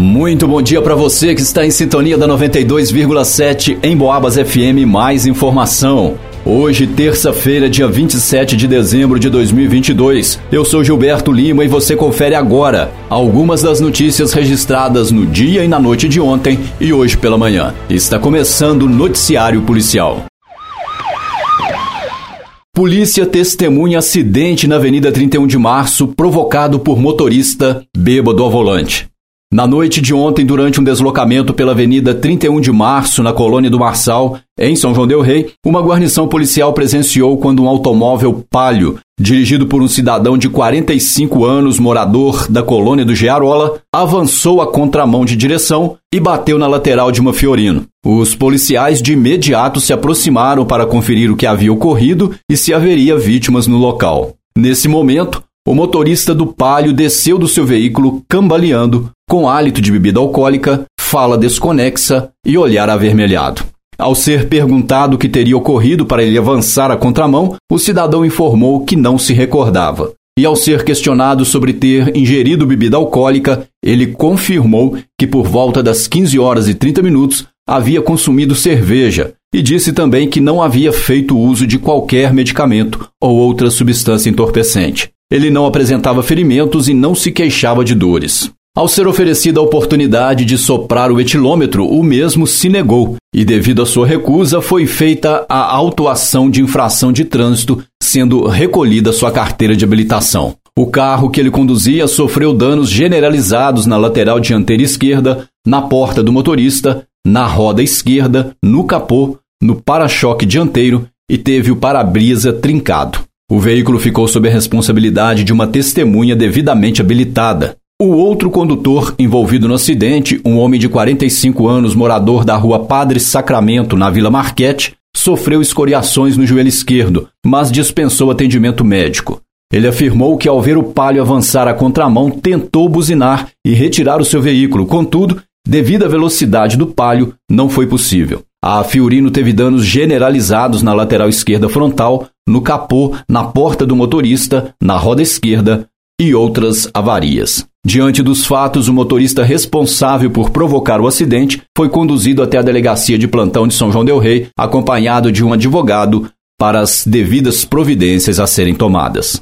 Muito bom dia para você que está em sintonia da 92,7 em Boabas FM. Mais informação. Hoje, terça-feira, dia 27 de dezembro de 2022. Eu sou Gilberto Lima e você confere agora algumas das notícias registradas no dia e na noite de ontem e hoje pela manhã. Está começando o Noticiário Policial. Polícia testemunha acidente na Avenida 31 de Março provocado por motorista bêbado ao volante. Na noite de ontem, durante um deslocamento pela Avenida 31 de Março, na colônia do Marçal, em São João Del Rei, uma guarnição policial presenciou quando um automóvel palio, dirigido por um cidadão de 45 anos, morador da colônia do Gearola, avançou a contramão de direção e bateu na lateral de uma Fiorino. Os policiais de imediato se aproximaram para conferir o que havia ocorrido e se haveria vítimas no local. Nesse momento, o motorista do Palio desceu do seu veículo cambaleando, com hálito de bebida alcoólica, fala desconexa e olhar avermelhado. Ao ser perguntado o que teria ocorrido para ele avançar a contramão, o cidadão informou que não se recordava. E ao ser questionado sobre ter ingerido bebida alcoólica, ele confirmou que por volta das 15 horas e 30 minutos havia consumido cerveja e disse também que não havia feito uso de qualquer medicamento ou outra substância entorpecente. Ele não apresentava ferimentos e não se queixava de dores. Ao ser oferecida a oportunidade de soprar o etilômetro, o mesmo se negou e, devido à sua recusa, foi feita a autuação de infração de trânsito, sendo recolhida sua carteira de habilitação. O carro que ele conduzia sofreu danos generalizados na lateral dianteira esquerda, na porta do motorista, na roda esquerda, no capô, no para-choque dianteiro e teve o para-brisa trincado. O veículo ficou sob a responsabilidade de uma testemunha devidamente habilitada. O outro condutor envolvido no acidente, um homem de 45 anos, morador da rua Padre Sacramento, na Vila Marquete, sofreu escoriações no joelho esquerdo, mas dispensou atendimento médico. Ele afirmou que, ao ver o palio avançar à contramão, tentou buzinar e retirar o seu veículo. Contudo, devido à velocidade do palio, não foi possível. A Fiorino teve danos generalizados na lateral esquerda frontal, no capô, na porta do motorista, na roda esquerda e outras avarias. Diante dos fatos, o motorista responsável por provocar o acidente foi conduzido até a delegacia de plantão de São João del Rei, acompanhado de um advogado, para as devidas providências a serem tomadas.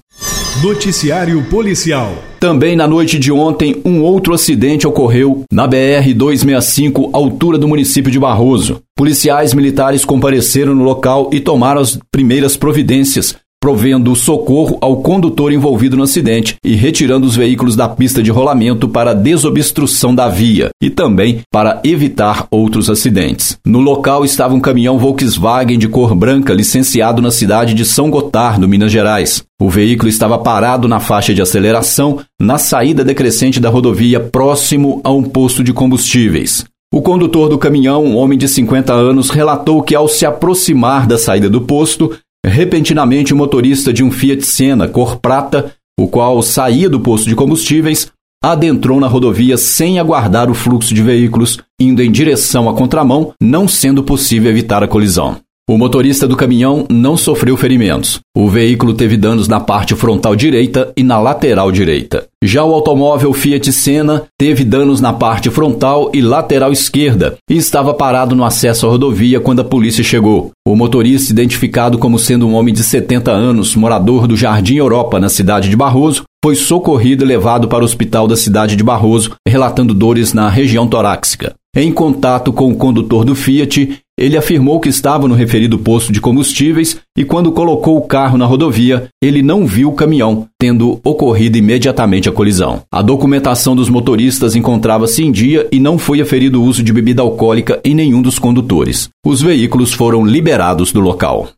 Noticiário Policial. Também na noite de ontem, um outro acidente ocorreu na BR-265, altura do município de Barroso. Policiais militares compareceram no local e tomaram as primeiras providências, provendo socorro ao condutor envolvido no acidente e retirando os veículos da pista de rolamento para desobstrução da via e também para evitar outros acidentes. No local estava um caminhão Volkswagen de cor branca licenciado na cidade de São Gotardo, Minas Gerais. O veículo estava parado na faixa de aceleração na saída decrescente da rodovia próximo a um posto de combustíveis. O condutor do caminhão, um homem de 50 anos, relatou que ao se aproximar da saída do posto, Repentinamente, o motorista de um Fiat Siena cor prata, o qual saía do posto de combustíveis, adentrou na rodovia sem aguardar o fluxo de veículos, indo em direção à contramão, não sendo possível evitar a colisão. O motorista do caminhão não sofreu ferimentos. O veículo teve danos na parte frontal direita e na lateral direita. Já o automóvel Fiat Senna teve danos na parte frontal e lateral esquerda e estava parado no acesso à rodovia quando a polícia chegou. O motorista, identificado como sendo um homem de 70 anos, morador do Jardim Europa, na cidade de Barroso, foi socorrido e levado para o hospital da cidade de Barroso, relatando dores na região torácica. Em contato com o condutor do Fiat, ele afirmou que estava no referido posto de combustíveis e, quando colocou o carro na rodovia, ele não viu o caminhão, tendo ocorrido imediatamente a colisão. A documentação dos motoristas encontrava-se em dia e não foi aferido o uso de bebida alcoólica em nenhum dos condutores. Os veículos foram liberados do local.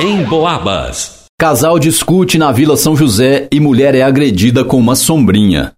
Em Boabas. Casal discute na Vila São José e mulher é agredida com uma sombrinha.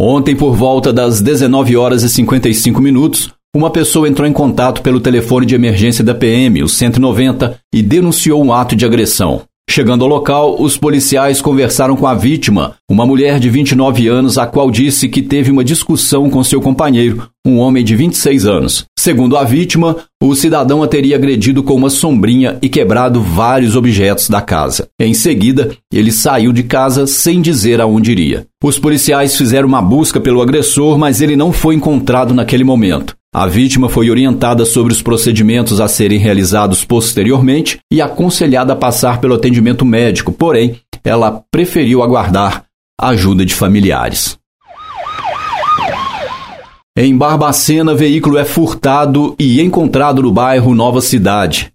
Ontem, por volta das 19 horas e 55 minutos, uma pessoa entrou em contato pelo telefone de emergência da PM, o 190, e denunciou um ato de agressão. Chegando ao local, os policiais conversaram com a vítima, uma mulher de 29 anos, a qual disse que teve uma discussão com seu companheiro, um homem de 26 anos. Segundo a vítima, o cidadão a teria agredido com uma sombrinha e quebrado vários objetos da casa. Em seguida, ele saiu de casa sem dizer aonde iria. Os policiais fizeram uma busca pelo agressor, mas ele não foi encontrado naquele momento. A vítima foi orientada sobre os procedimentos a serem realizados posteriormente e aconselhada a passar pelo atendimento médico, porém, ela preferiu aguardar a ajuda de familiares. Em Barbacena, veículo é furtado e encontrado no bairro Nova Cidade.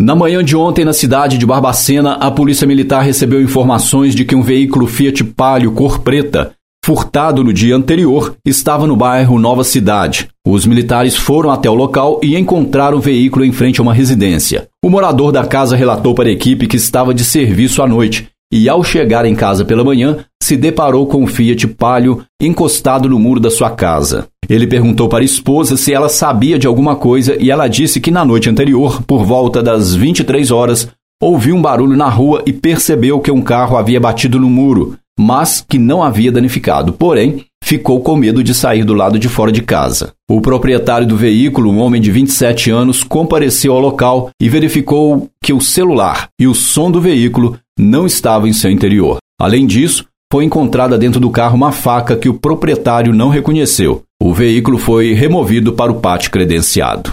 Na manhã de ontem, na cidade de Barbacena, a Polícia Militar recebeu informações de que um veículo Fiat Palio cor preta furtado no dia anterior, estava no bairro Nova Cidade. Os militares foram até o local e encontraram o veículo em frente a uma residência. O morador da casa relatou para a equipe que estava de serviço à noite e, ao chegar em casa pela manhã, se deparou com o Fiat Palio encostado no muro da sua casa. Ele perguntou para a esposa se ela sabia de alguma coisa e ela disse que na noite anterior, por volta das 23 horas, ouviu um barulho na rua e percebeu que um carro havia batido no muro mas que não havia danificado. Porém, ficou com medo de sair do lado de fora de casa. O proprietário do veículo, um homem de 27 anos, compareceu ao local e verificou que o celular e o som do veículo não estavam em seu interior. Além disso, foi encontrada dentro do carro uma faca que o proprietário não reconheceu. O veículo foi removido para o pátio credenciado.